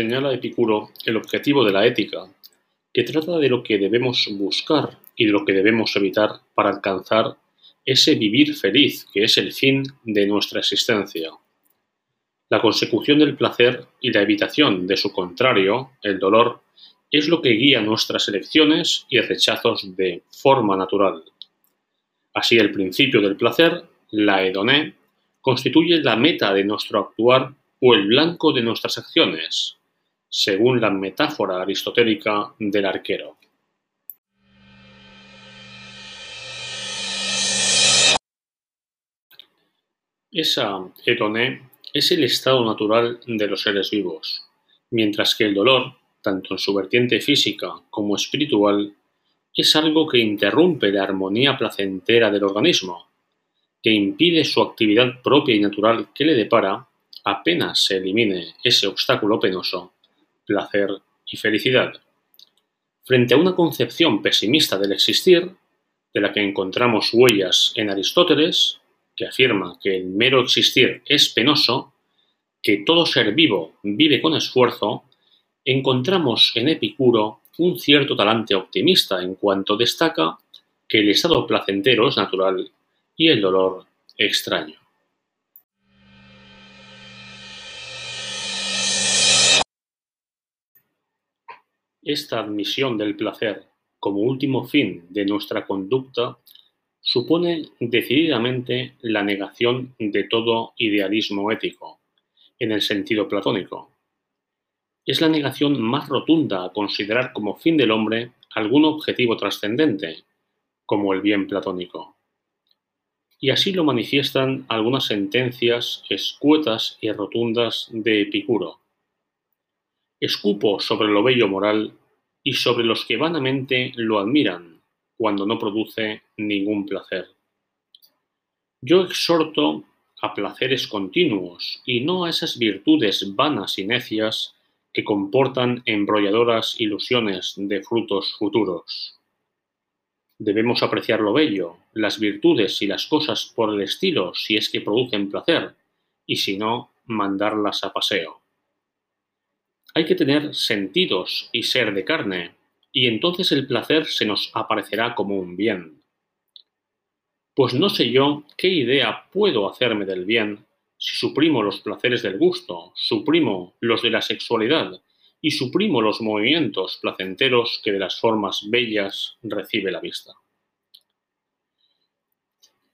señala Epicuro el objetivo de la ética, que trata de lo que debemos buscar y de lo que debemos evitar para alcanzar ese vivir feliz que es el fin de nuestra existencia. La consecución del placer y la evitación de su contrario, el dolor, es lo que guía nuestras elecciones y rechazos de forma natural. Así el principio del placer, la hedoné, constituye la meta de nuestro actuar o el blanco de nuestras acciones, según la metáfora aristotélica del arquero. Esa hedoné es el estado natural de los seres vivos, mientras que el dolor, tanto en su vertiente física como espiritual, es algo que interrumpe la armonía placentera del organismo, que impide su actividad propia y natural que le depara, apenas se elimine ese obstáculo penoso, placer y felicidad. Frente a una concepción pesimista del existir, de la que encontramos huellas en Aristóteles, que afirma que el mero existir es penoso, que todo ser vivo vive con esfuerzo, encontramos en Epicuro un cierto talante optimista en cuanto destaca que el estado placentero es natural y el dolor extraño. Esta admisión del placer como último fin de nuestra conducta supone decididamente la negación de todo idealismo ético, en el sentido platónico. Es la negación más rotunda a considerar como fin del hombre algún objetivo trascendente, como el bien platónico y así lo manifiestan algunas sentencias escuetas y rotundas de Epicuro. Escupo sobre lo bello moral y sobre los que vanamente lo admiran, cuando no produce ningún placer. Yo exhorto a placeres continuos y no a esas virtudes vanas y necias que comportan embrolladoras ilusiones de frutos futuros. Debemos apreciar lo bello, las virtudes y las cosas por el estilo si es que producen placer, y si no, mandarlas a paseo. Hay que tener sentidos y ser de carne, y entonces el placer se nos aparecerá como un bien. Pues no sé yo qué idea puedo hacerme del bien si suprimo los placeres del gusto, suprimo los de la sexualidad y suprimo los movimientos placenteros que de las formas bellas recibe la vista.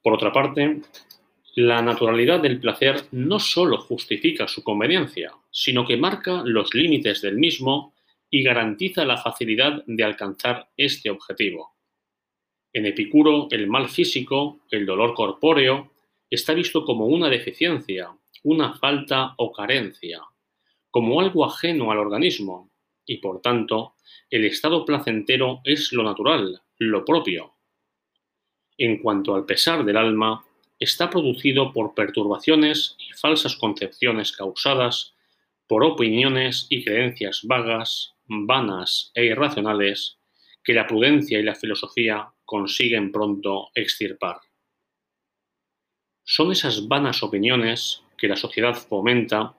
Por otra parte, la naturalidad del placer no sólo justifica su conveniencia, sino que marca los límites del mismo y garantiza la facilidad de alcanzar este objetivo. En Epicuro, el mal físico, el dolor corpóreo, está visto como una deficiencia, una falta o carencia, como algo ajeno al organismo, y por tanto, el estado placentero es lo natural, lo propio. En cuanto al pesar del alma, está producido por perturbaciones y falsas concepciones causadas por opiniones y creencias vagas, vanas e irracionales que la prudencia y la filosofía consiguen pronto extirpar. Son esas vanas opiniones que la sociedad fomenta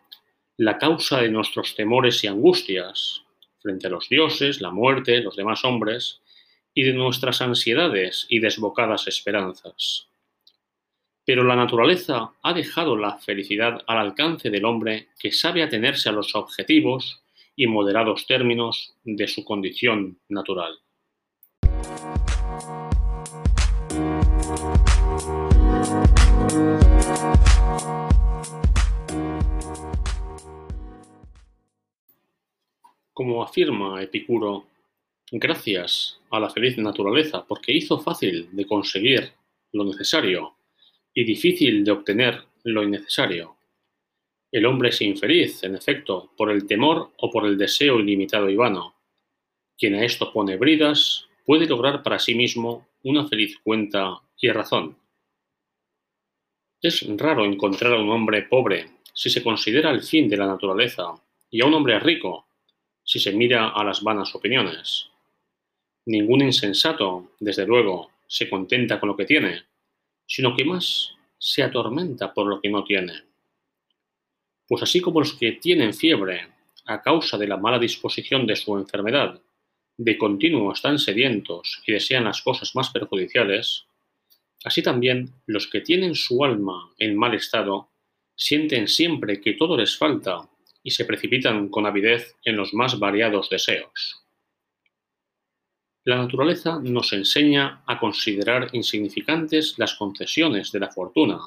la causa de nuestros temores y angustias frente a los dioses, la muerte, los demás hombres, y de nuestras ansiedades y desbocadas esperanzas. Pero la naturaleza ha dejado la felicidad al alcance del hombre que sabe atenerse a los objetivos y moderados términos de su condición natural. Como afirma Epicuro, gracias a la feliz naturaleza, porque hizo fácil de conseguir lo necesario y difícil de obtener lo innecesario. El hombre es infeliz, en efecto, por el temor o por el deseo ilimitado y vano. Quien a esto pone bridas puede lograr para sí mismo una feliz cuenta y razón. Es raro encontrar a un hombre pobre si se considera el fin de la naturaleza y a un hombre rico si se mira a las vanas opiniones. Ningún insensato, desde luego, se contenta con lo que tiene, sino que más se atormenta por lo que no tiene. Pues así como los que tienen fiebre a causa de la mala disposición de su enfermedad, de continuo están sedientos y desean las cosas más perjudiciales, así también los que tienen su alma en mal estado sienten siempre que todo les falta y se precipitan con avidez en los más variados deseos. La naturaleza nos enseña a considerar insignificantes las concesiones de la fortuna,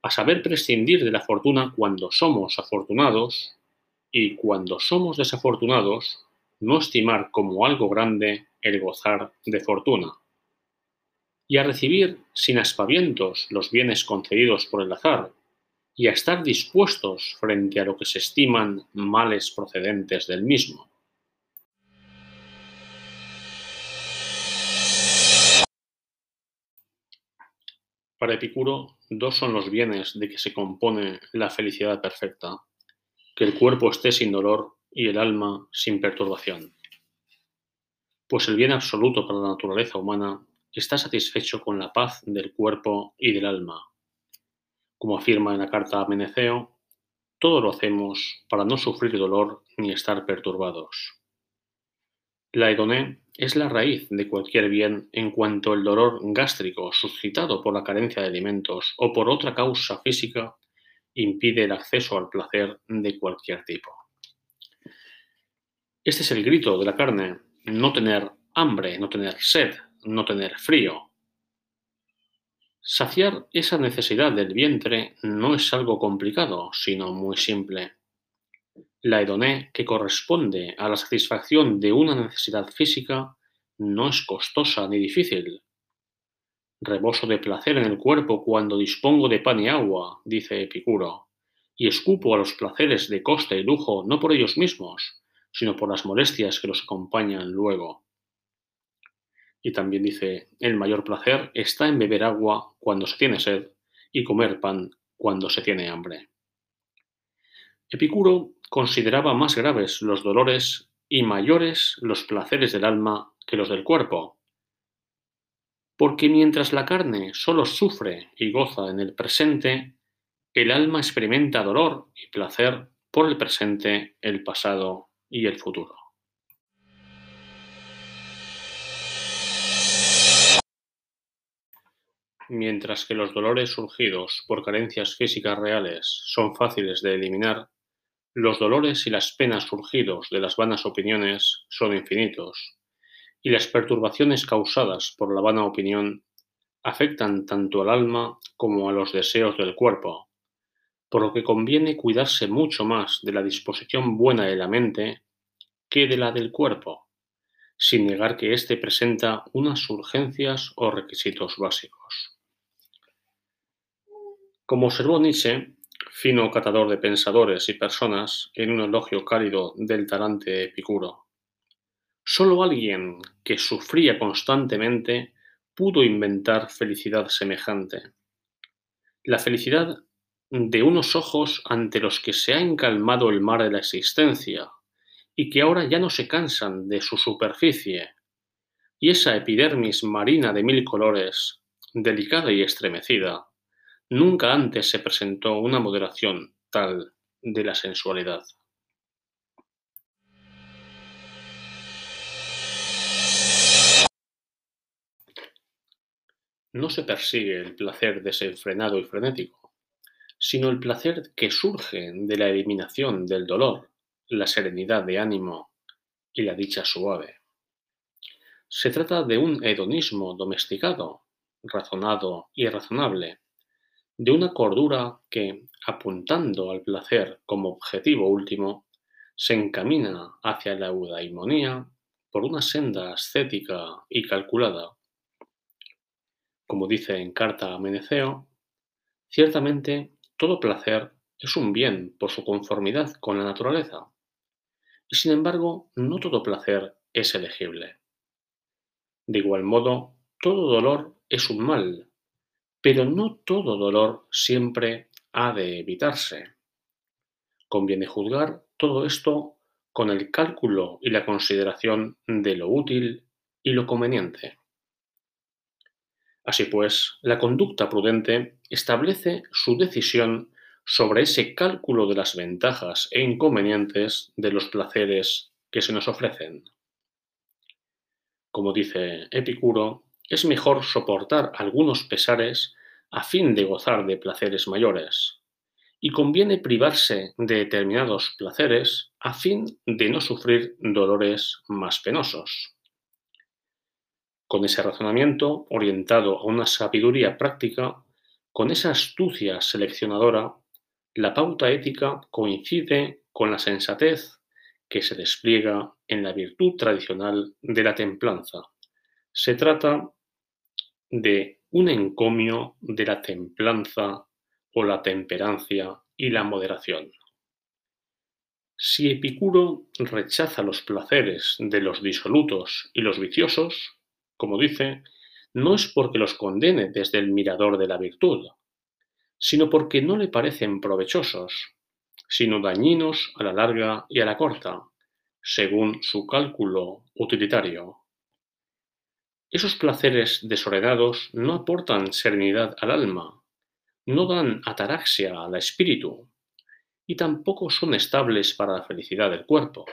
a saber prescindir de la fortuna cuando somos afortunados y cuando somos desafortunados, no estimar como algo grande el gozar de fortuna, y a recibir sin aspavientos los bienes concedidos por el azar, y a estar dispuestos frente a lo que se estiman males procedentes del mismo. Para Epicuro, dos son los bienes de que se compone la felicidad perfecta, que el cuerpo esté sin dolor y el alma sin perturbación. Pues el bien absoluto para la naturaleza humana está satisfecho con la paz del cuerpo y del alma, como afirma en la carta a Meneceo, todo lo hacemos para no sufrir dolor ni estar perturbados. La hedoné es la raíz de cualquier bien en cuanto el dolor gástrico suscitado por la carencia de alimentos o por otra causa física impide el acceso al placer de cualquier tipo. Este es el grito de la carne, no tener hambre, no tener sed, no tener frío, Saciar esa necesidad del vientre no es algo complicado, sino muy simple. La hedoné, que corresponde a la satisfacción de una necesidad física, no es costosa ni difícil. Reboso de placer en el cuerpo cuando dispongo de pan y agua, dice Epicuro, y escupo a los placeres de coste y lujo no por ellos mismos, sino por las molestias que los acompañan luego. Y también dice, el mayor placer está en beber agua cuando se tiene sed y comer pan cuando se tiene hambre. Epicuro consideraba más graves los dolores y mayores los placeres del alma que los del cuerpo, porque mientras la carne solo sufre y goza en el presente, el alma experimenta dolor y placer por el presente, el pasado y el futuro. Mientras que los dolores surgidos por carencias físicas reales son fáciles de eliminar, los dolores y las penas surgidos de las vanas opiniones son infinitos, y las perturbaciones causadas por la vana opinión afectan tanto al alma como a los deseos del cuerpo, por lo que conviene cuidarse mucho más de la disposición buena de la mente que de la del cuerpo, sin negar que éste presenta unas urgencias o requisitos básicos. Como observó Nietzsche, fino catador de pensadores y personas, en un elogio cálido del talante Epicuro, solo alguien que sufría constantemente pudo inventar felicidad semejante. La felicidad de unos ojos ante los que se ha encalmado el mar de la existencia y que ahora ya no se cansan de su superficie, y esa epidermis marina de mil colores, delicada y estremecida, Nunca antes se presentó una moderación tal de la sensualidad. No se persigue el placer desenfrenado y frenético, sino el placer que surge de la eliminación del dolor, la serenidad de ánimo y la dicha suave. Se trata de un hedonismo domesticado, razonado y razonable, de una cordura que, apuntando al placer como objetivo último, se encamina hacia la eudaimonía por una senda ascética y calculada. Como dice en carta a Meneceo, ciertamente todo placer es un bien por su conformidad con la naturaleza, y sin embargo no todo placer es elegible. De igual modo, todo dolor es un mal pero no todo dolor siempre ha de evitarse. Conviene juzgar todo esto con el cálculo y la consideración de lo útil y lo conveniente. Así pues, la conducta prudente establece su decisión sobre ese cálculo de las ventajas e inconvenientes de los placeres que se nos ofrecen. Como dice Epicuro, es mejor soportar algunos pesares a fin de gozar de placeres mayores, y conviene privarse de determinados placeres a fin de no sufrir dolores más penosos. Con ese razonamiento orientado a una sabiduría práctica, con esa astucia seleccionadora, la pauta ética coincide con la sensatez que se despliega en la virtud tradicional de la templanza. Se trata de un encomio de la templanza o la temperancia y la moderación. Si Epicuro rechaza los placeres de los disolutos y los viciosos, como dice, no es porque los condene desde el mirador de la virtud, sino porque no le parecen provechosos, sino dañinos a la larga y a la corta, según su cálculo utilitario. Esos placeres desordenados no aportan serenidad al alma, no dan ataraxia al espíritu y tampoco son estables para la felicidad del cuerpo,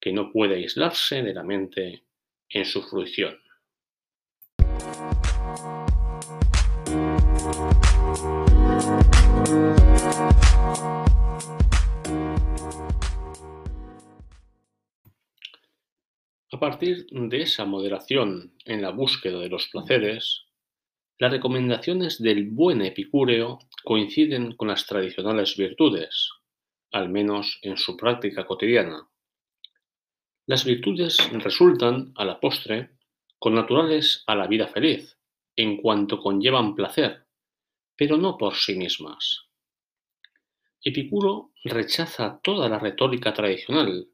que no puede aislarse de la mente en su fruición. A partir de esa moderación en la búsqueda de los placeres, las recomendaciones del buen epicúreo coinciden con las tradicionales virtudes, al menos en su práctica cotidiana. Las virtudes resultan, a la postre, connaturales a la vida feliz, en cuanto conllevan placer, pero no por sí mismas. Epicuro rechaza toda la retórica tradicional,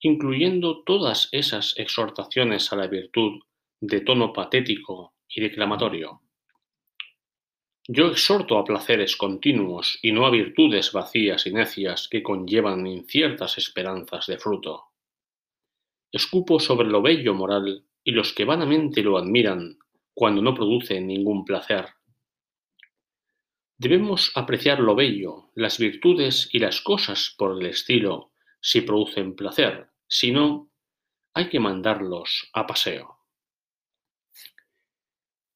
incluyendo todas esas exhortaciones a la virtud de tono patético y declamatorio. Yo exhorto a placeres continuos y no a virtudes vacías y necias que conllevan inciertas esperanzas de fruto. Escupo sobre lo bello moral y los que vanamente lo admiran cuando no produce ningún placer. Debemos apreciar lo bello, las virtudes y las cosas por el estilo si producen placer, si no, hay que mandarlos a paseo.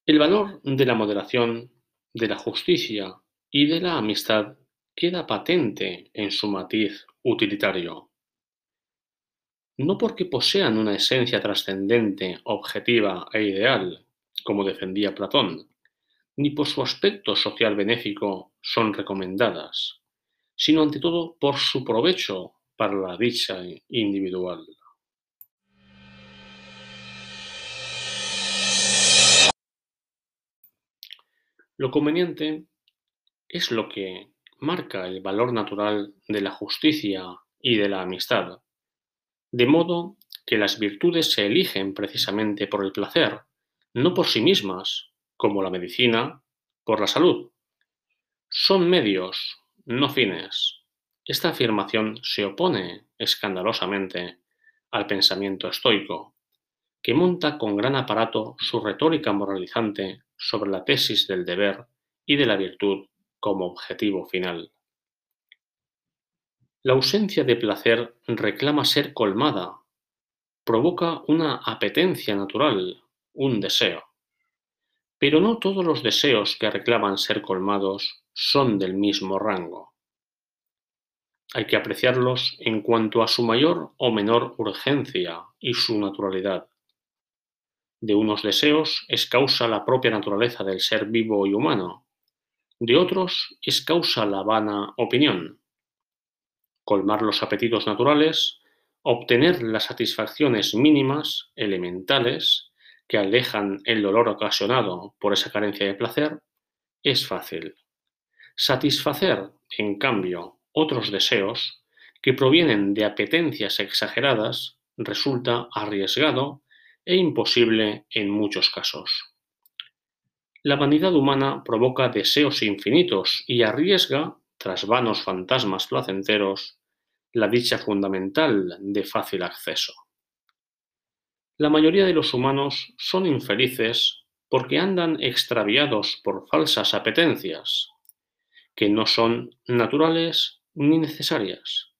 El valor de la moderación, de la justicia y de la amistad queda patente en su matiz utilitario. No porque posean una esencia trascendente, objetiva e ideal, como defendía Platón, ni por su aspecto social benéfico son recomendadas, sino ante todo por su provecho para la dicha individual. Lo conveniente es lo que marca el valor natural de la justicia y de la amistad, de modo que las virtudes se eligen precisamente por el placer, no por sí mismas, como la medicina, por la salud. Son medios, no fines. Esta afirmación se opone escandalosamente al pensamiento estoico, que monta con gran aparato su retórica moralizante sobre la tesis del deber y de la virtud como objetivo final. La ausencia de placer reclama ser colmada, provoca una apetencia natural, un deseo. Pero no todos los deseos que reclaman ser colmados son del mismo rango. Hay que apreciarlos en cuanto a su mayor o menor urgencia y su naturalidad. De unos deseos es causa la propia naturaleza del ser vivo y humano, de otros es causa la vana opinión. Colmar los apetitos naturales, obtener las satisfacciones mínimas, elementales, que alejan el dolor ocasionado por esa carencia de placer, es fácil. Satisfacer, en cambio, otros deseos que provienen de apetencias exageradas resulta arriesgado e imposible en muchos casos. La vanidad humana provoca deseos infinitos y arriesga, tras vanos fantasmas placenteros, la dicha fundamental de fácil acceso. La mayoría de los humanos son infelices porque andan extraviados por falsas apetencias, que no son naturales ni necesarias.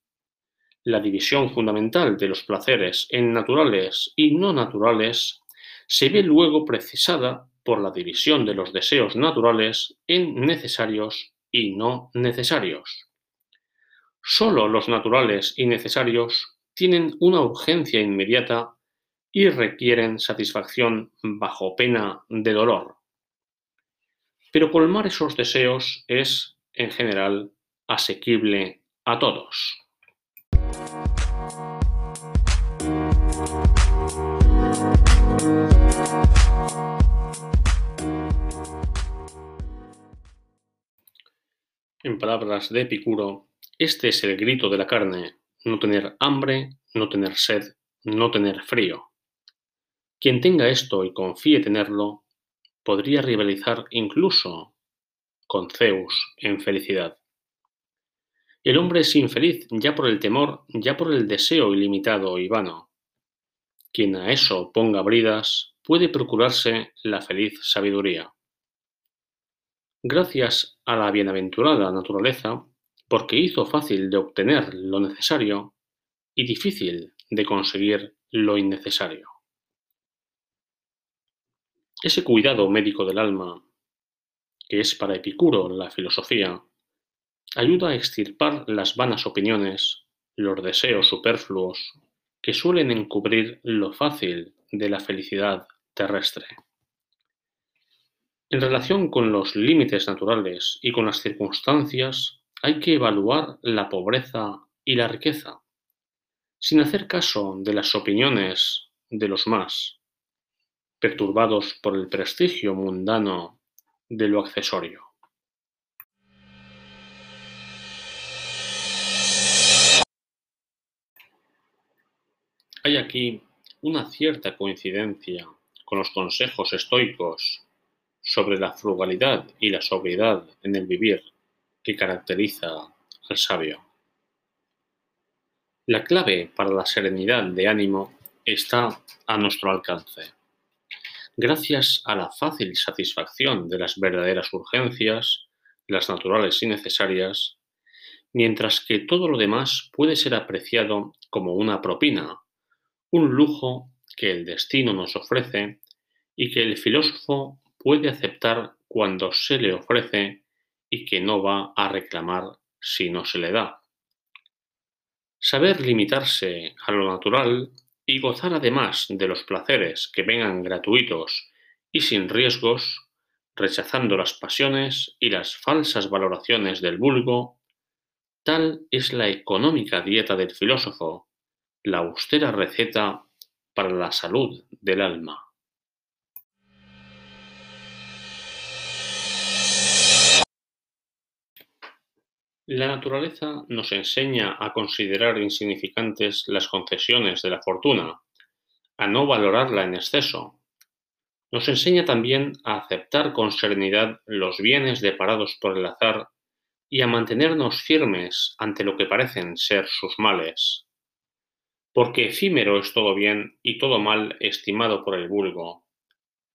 La división fundamental de los placeres en naturales y no naturales se ve luego precisada por la división de los deseos naturales en necesarios y no necesarios. Solo los naturales y necesarios tienen una urgencia inmediata y requieren satisfacción bajo pena de dolor. Pero colmar esos deseos es, en general, asequible a todos. En palabras de Epicuro, este es el grito de la carne, no tener hambre, no tener sed, no tener frío. Quien tenga esto y confíe tenerlo, podría rivalizar incluso con Zeus en felicidad. El hombre es infeliz ya por el temor, ya por el deseo ilimitado y vano. Quien a eso ponga bridas puede procurarse la feliz sabiduría. Gracias a la bienaventurada naturaleza, porque hizo fácil de obtener lo necesario y difícil de conseguir lo innecesario. Ese cuidado médico del alma, que es para Epicuro la filosofía, ayuda a extirpar las vanas opiniones, los deseos superfluos que suelen encubrir lo fácil de la felicidad terrestre. En relación con los límites naturales y con las circunstancias, hay que evaluar la pobreza y la riqueza, sin hacer caso de las opiniones de los más, perturbados por el prestigio mundano de lo accesorio. Hay aquí una cierta coincidencia con los consejos estoicos sobre la frugalidad y la sobriedad en el vivir que caracteriza al sabio. La clave para la serenidad de ánimo está a nuestro alcance gracias a la fácil satisfacción de las verdaderas urgencias, las naturales y necesarias, mientras que todo lo demás puede ser apreciado como una propina, un lujo que el destino nos ofrece y que el filósofo puede aceptar cuando se le ofrece y que no va a reclamar si no se le da. Saber limitarse a lo natural y gozar además de los placeres que vengan gratuitos y sin riesgos, rechazando las pasiones y las falsas valoraciones del vulgo, tal es la económica dieta del filósofo, la austera receta para la salud del alma. La naturaleza nos enseña a considerar insignificantes las concesiones de la fortuna, a no valorarla en exceso. Nos enseña también a aceptar con serenidad los bienes deparados por el azar y a mantenernos firmes ante lo que parecen ser sus males. Porque efímero es todo bien y todo mal estimado por el vulgo,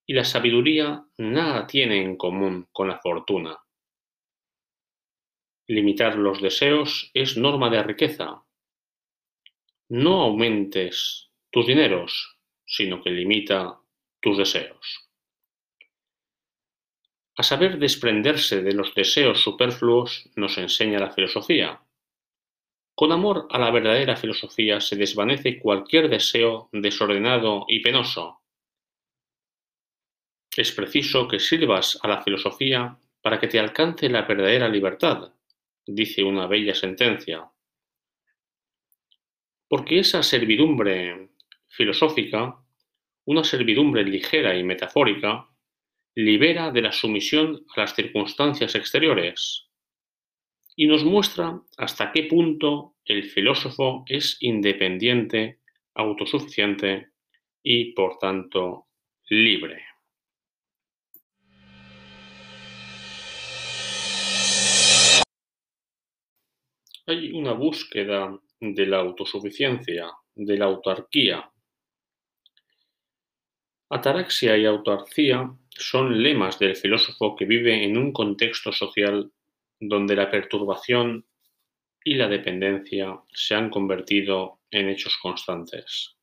y la sabiduría nada tiene en común con la fortuna. Limitar los deseos es norma de riqueza. No aumentes tus dineros, sino que limita tus deseos. A saber desprenderse de los deseos superfluos nos enseña la filosofía. Con amor a la verdadera filosofía se desvanece cualquier deseo desordenado y penoso. Es preciso que sirvas a la filosofía para que te alcance la verdadera libertad, dice una bella sentencia. Porque esa servidumbre filosófica, una servidumbre ligera y metafórica, libera de la sumisión a las circunstancias exteriores y nos muestra hasta qué punto el filósofo es independiente, autosuficiente y, por tanto, libre. Hay una búsqueda de la autosuficiencia, de la autarquía. Ataraxia y autarquía son lemas del filósofo que vive en un contexto social donde la perturbación y la dependencia se han convertido en hechos constantes.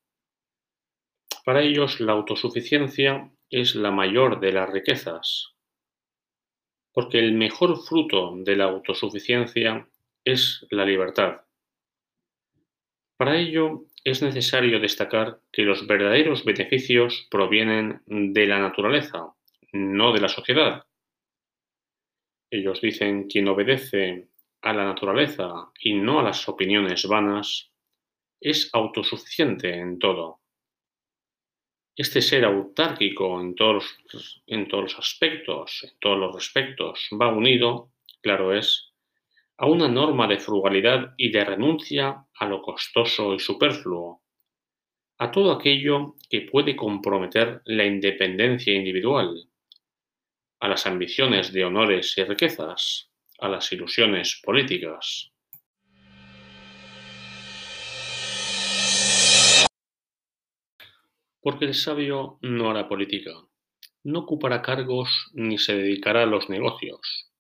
Para ellos la autosuficiencia es la mayor de las riquezas, porque el mejor fruto de la autosuficiencia es la libertad. Para ello es necesario destacar que los verdaderos beneficios provienen de la naturaleza, no de la sociedad. Ellos dicen quien obedece a la naturaleza y no a las opiniones vanas es autosuficiente en todo. Este ser autárquico en todos, en todos los aspectos, en todos los respectos, va unido, claro es, a una norma de frugalidad y de renuncia a lo costoso y superfluo, a todo aquello que puede comprometer la independencia individual, a las ambiciones de honores y riquezas, a las ilusiones políticas. Porque el sabio no hará política, no ocupará cargos ni se dedicará a los negocios.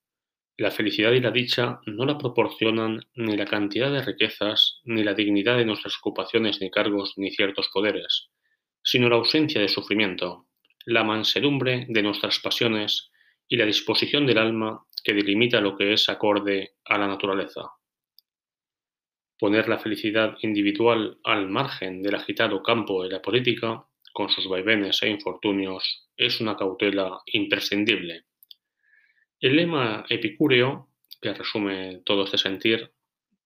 La felicidad y la dicha no la proporcionan ni la cantidad de riquezas, ni la dignidad de nuestras ocupaciones ni cargos, ni ciertos poderes, sino la ausencia de sufrimiento, la mansedumbre de nuestras pasiones y la disposición del alma que delimita lo que es acorde a la naturaleza. Poner la felicidad individual al margen del agitado campo de la política con sus vaivenes e infortunios, es una cautela imprescindible. El lema epicúreo, que resume todo este sentir,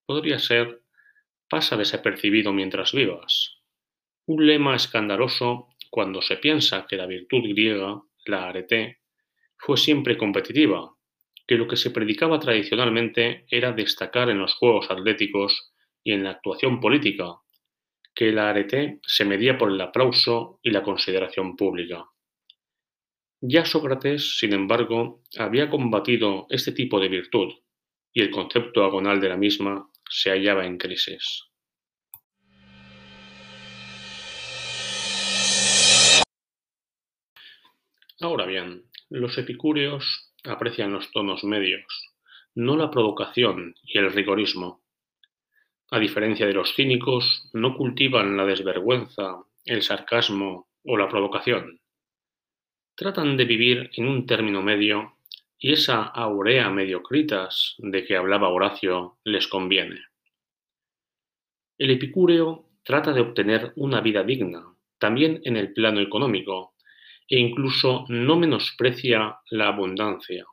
podría ser pasa desapercibido mientras vivas. Un lema escandaloso cuando se piensa que la virtud griega, la arete, fue siempre competitiva, que lo que se predicaba tradicionalmente era destacar en los juegos atléticos y en la actuación política, que la arete se medía por el aplauso y la consideración pública. Ya Sócrates, sin embargo, había combatido este tipo de virtud y el concepto agonal de la misma se hallaba en crisis. Ahora bien, los epicúreos aprecian los tonos medios, no la provocación y el rigorismo, a diferencia de los cínicos, no cultivan la desvergüenza, el sarcasmo o la provocación. Tratan de vivir en un término medio y esa aurea mediocritas de que hablaba Horacio les conviene. El epicúreo trata de obtener una vida digna, también en el plano económico, e incluso no menosprecia la abundancia.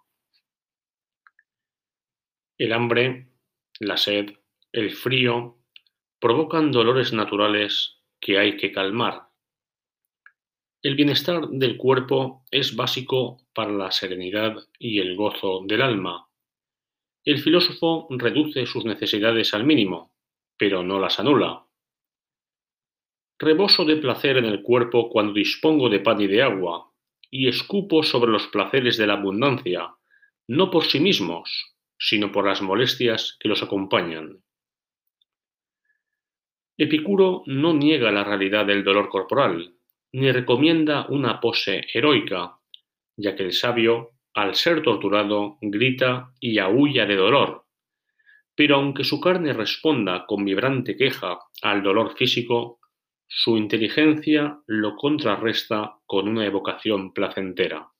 El hambre, la sed, el frío provocan dolores naturales que hay que calmar. El bienestar del cuerpo es básico para la serenidad y el gozo del alma. El filósofo reduce sus necesidades al mínimo, pero no las anula. Reboso de placer en el cuerpo cuando dispongo de pan y de agua, y escupo sobre los placeres de la abundancia, no por sí mismos, sino por las molestias que los acompañan. Epicuro no niega la realidad del dolor corporal, ni recomienda una pose heroica, ya que el sabio, al ser torturado, grita y aúlla de dolor. Pero aunque su carne responda con vibrante queja al dolor físico, su inteligencia lo contrarresta con una evocación placentera.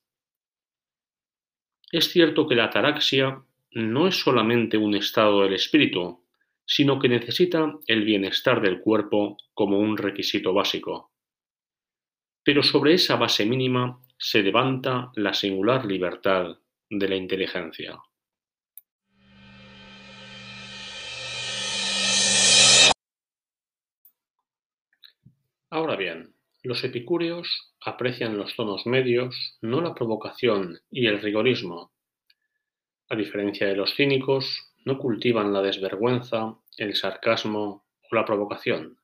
Es cierto que la ataraxia no es solamente un estado del espíritu, sino que necesita el bienestar del cuerpo como un requisito básico. Pero sobre esa base mínima se levanta la singular libertad de la inteligencia. Ahora bien, los epicúreos aprecian los tonos medios, no la provocación y el rigorismo. A diferencia de los cínicos, no cultivan la desvergüenza, el sarcasmo o la provocación.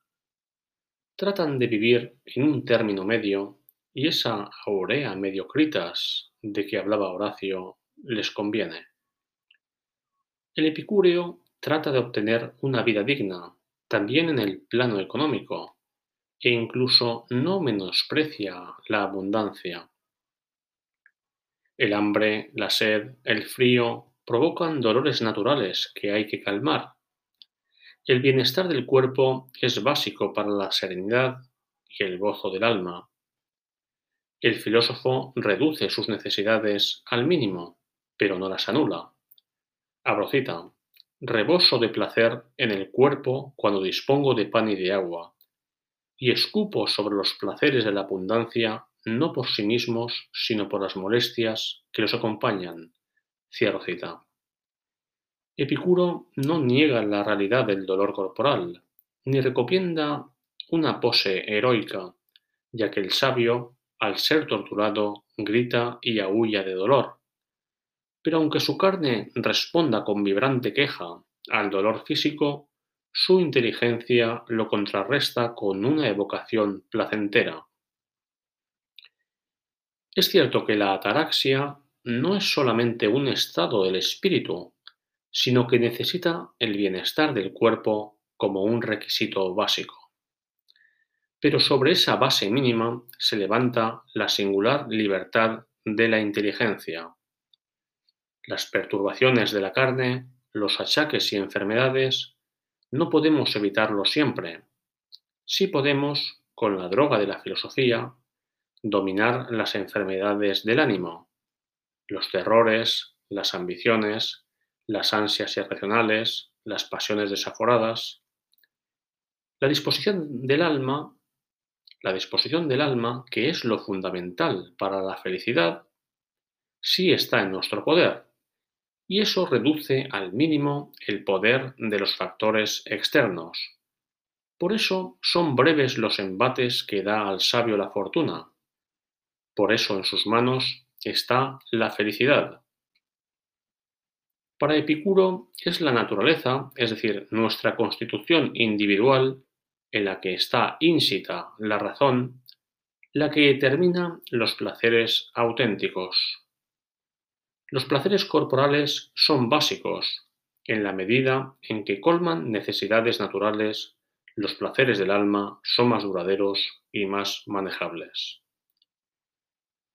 Tratan de vivir en un término medio y esa aurea mediocritas de que hablaba Horacio les conviene. El epicúreo trata de obtener una vida digna, también en el plano económico, e incluso no menosprecia la abundancia. El hambre, la sed, el frío provocan dolores naturales que hay que calmar. El bienestar del cuerpo es básico para la serenidad y el gozo del alma. El filósofo reduce sus necesidades al mínimo, pero no las anula. Abrocita, reboso de placer en el cuerpo cuando dispongo de pan y de agua, y escupo sobre los placeres de la abundancia no por sí mismos, sino por las molestias que los acompañan. Cierro cita. Epicuro no niega la realidad del dolor corporal, ni recomienda una pose heroica, ya que el sabio, al ser torturado, grita y aúlla de dolor. Pero aunque su carne responda con vibrante queja al dolor físico, su inteligencia lo contrarresta con una evocación placentera. Es cierto que la ataraxia no es solamente un estado del espíritu, sino que necesita el bienestar del cuerpo como un requisito básico. Pero sobre esa base mínima se levanta la singular libertad de la inteligencia. Las perturbaciones de la carne, los achaques y enfermedades, no podemos evitarlos siempre. Sí podemos, con la droga de la filosofía, dominar las enfermedades del ánimo, los terrores, las ambiciones, las ansias irracionales, las pasiones desaforadas. La disposición del alma, la disposición del alma, que es lo fundamental para la felicidad, sí está en nuestro poder, y eso reduce al mínimo el poder de los factores externos. Por eso son breves los embates que da al sabio la fortuna, por eso en sus manos está la felicidad. Para Epicuro es la naturaleza, es decir, nuestra constitución individual, en la que está ínsita la razón, la que determina los placeres auténticos. Los placeres corporales son básicos, en la medida en que colman necesidades naturales, los placeres del alma son más duraderos y más manejables.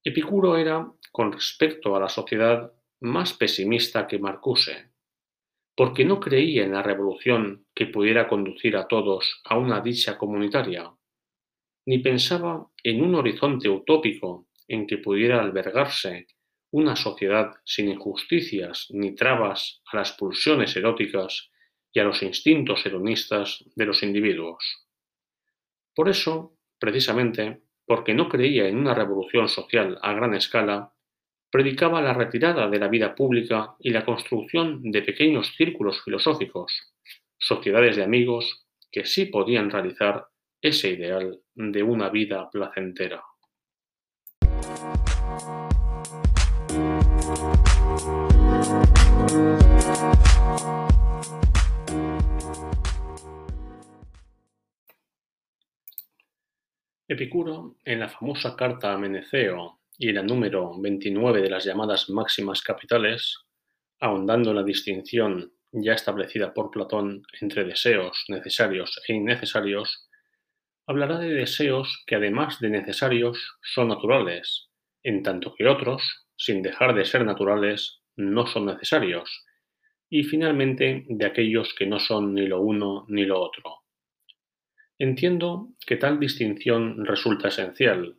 Epicuro era, con respecto a la sociedad, más pesimista que Marcuse, porque no creía en la revolución que pudiera conducir a todos a una dicha comunitaria, ni pensaba en un horizonte utópico en que pudiera albergarse una sociedad sin injusticias ni trabas a las pulsiones eróticas y a los instintos hedonistas de los individuos. Por eso, precisamente, porque no creía en una revolución social a gran escala, predicaba la retirada de la vida pública y la construcción de pequeños círculos filosóficos, sociedades de amigos que sí podían realizar ese ideal de una vida placentera. Epicuro, en la famosa carta a Meneceo y la número 29 de las llamadas máximas capitales, ahondando la distinción ya establecida por Platón entre deseos necesarios e innecesarios, hablará de deseos que además de necesarios son naturales, en tanto que otros, sin dejar de ser naturales, no son necesarios, y finalmente de aquellos que no son ni lo uno ni lo otro. Entiendo que tal distinción resulta esencial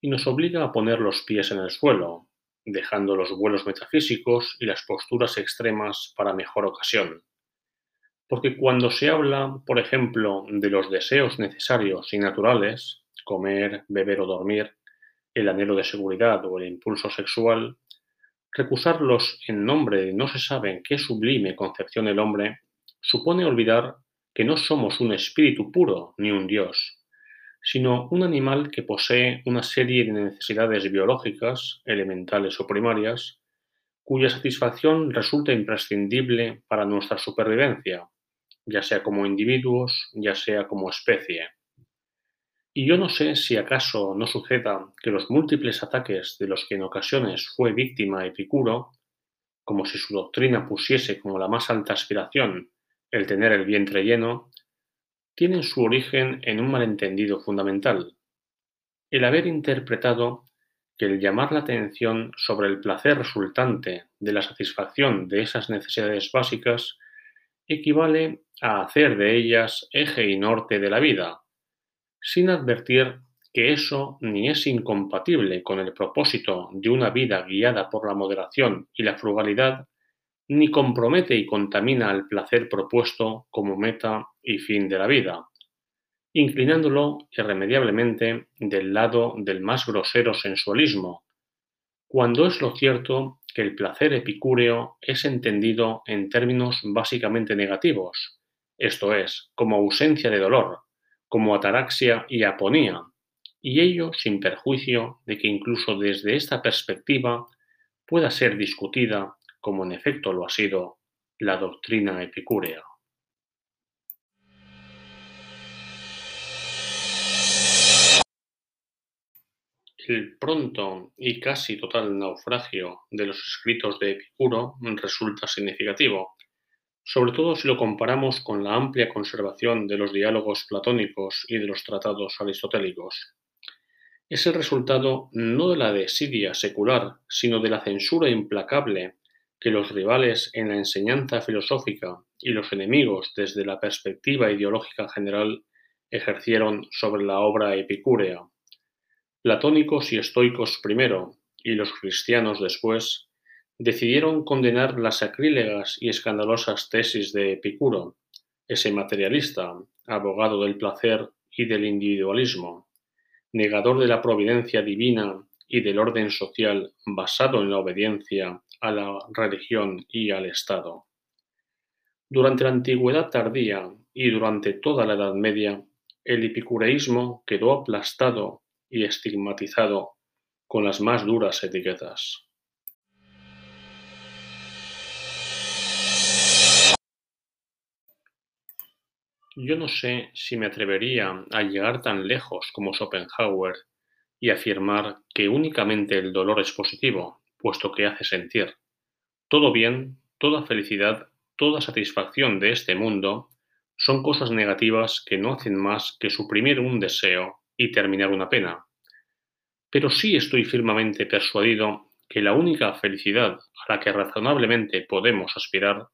y nos obliga a poner los pies en el suelo, dejando los vuelos metafísicos y las posturas extremas para mejor ocasión. Porque cuando se habla, por ejemplo, de los deseos necesarios y naturales, comer, beber o dormir, el anhelo de seguridad o el impulso sexual, recusarlos en nombre de no se sabe en qué sublime concepción el hombre supone olvidar que no somos un espíritu puro ni un dios, sino un animal que posee una serie de necesidades biológicas, elementales o primarias, cuya satisfacción resulta imprescindible para nuestra supervivencia, ya sea como individuos, ya sea como especie. Y yo no sé si acaso no suceda que los múltiples ataques de los que en ocasiones fue víctima Epicuro, como si su doctrina pusiese como la más alta aspiración el tener el vientre lleno, tienen su origen en un malentendido fundamental, el haber interpretado que el llamar la atención sobre el placer resultante de la satisfacción de esas necesidades básicas equivale a hacer de ellas eje y norte de la vida, sin advertir que eso ni es incompatible con el propósito de una vida guiada por la moderación y la frugalidad, ni compromete y contamina al placer propuesto como meta y fin de la vida, inclinándolo irremediablemente del lado del más grosero sensualismo, cuando es lo cierto que el placer epicúreo es entendido en términos básicamente negativos, esto es, como ausencia de dolor, como ataraxia y aponía, y ello sin perjuicio de que incluso desde esta perspectiva pueda ser discutida, como en efecto lo ha sido, la doctrina epicúrea. El pronto y casi total naufragio de los escritos de Epicuro resulta significativo, sobre todo si lo comparamos con la amplia conservación de los diálogos platónicos y de los tratados aristotélicos. Es el resultado no de la desidia secular, sino de la censura implacable que los rivales en la enseñanza filosófica y los enemigos desde la perspectiva ideológica general ejercieron sobre la obra epicúrea. Platónicos y estoicos primero, y los cristianos después, decidieron condenar las sacrílegas y escandalosas tesis de Epicuro, ese materialista, abogado del placer y del individualismo, negador de la providencia divina y del orden social basado en la obediencia a la religión y al Estado. Durante la antigüedad tardía y durante toda la Edad Media, el epicureísmo quedó aplastado y estigmatizado con las más duras etiquetas. Yo no sé si me atrevería a llegar tan lejos como Schopenhauer y afirmar que únicamente el dolor es positivo, puesto que hace sentir. Todo bien, toda felicidad, toda satisfacción de este mundo son cosas negativas que no hacen más que suprimir un deseo y terminar una pena. Pero sí estoy firmemente persuadido que la única felicidad a la que razonablemente podemos aspirar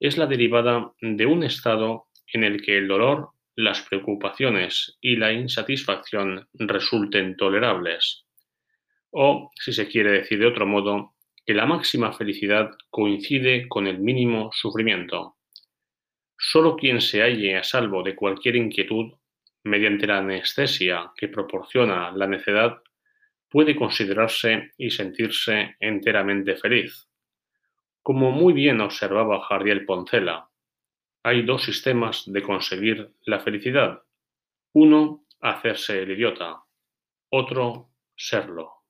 es la derivada de un estado en el que el dolor, las preocupaciones y la insatisfacción resulten tolerables. O, si se quiere decir de otro modo, que la máxima felicidad coincide con el mínimo sufrimiento. Solo quien se halle a salvo de cualquier inquietud mediante la anestesia que proporciona la necedad, puede considerarse y sentirse enteramente feliz. Como muy bien observaba Jardiel Poncela, hay dos sistemas de conseguir la felicidad. Uno, hacerse el idiota. Otro, serlo.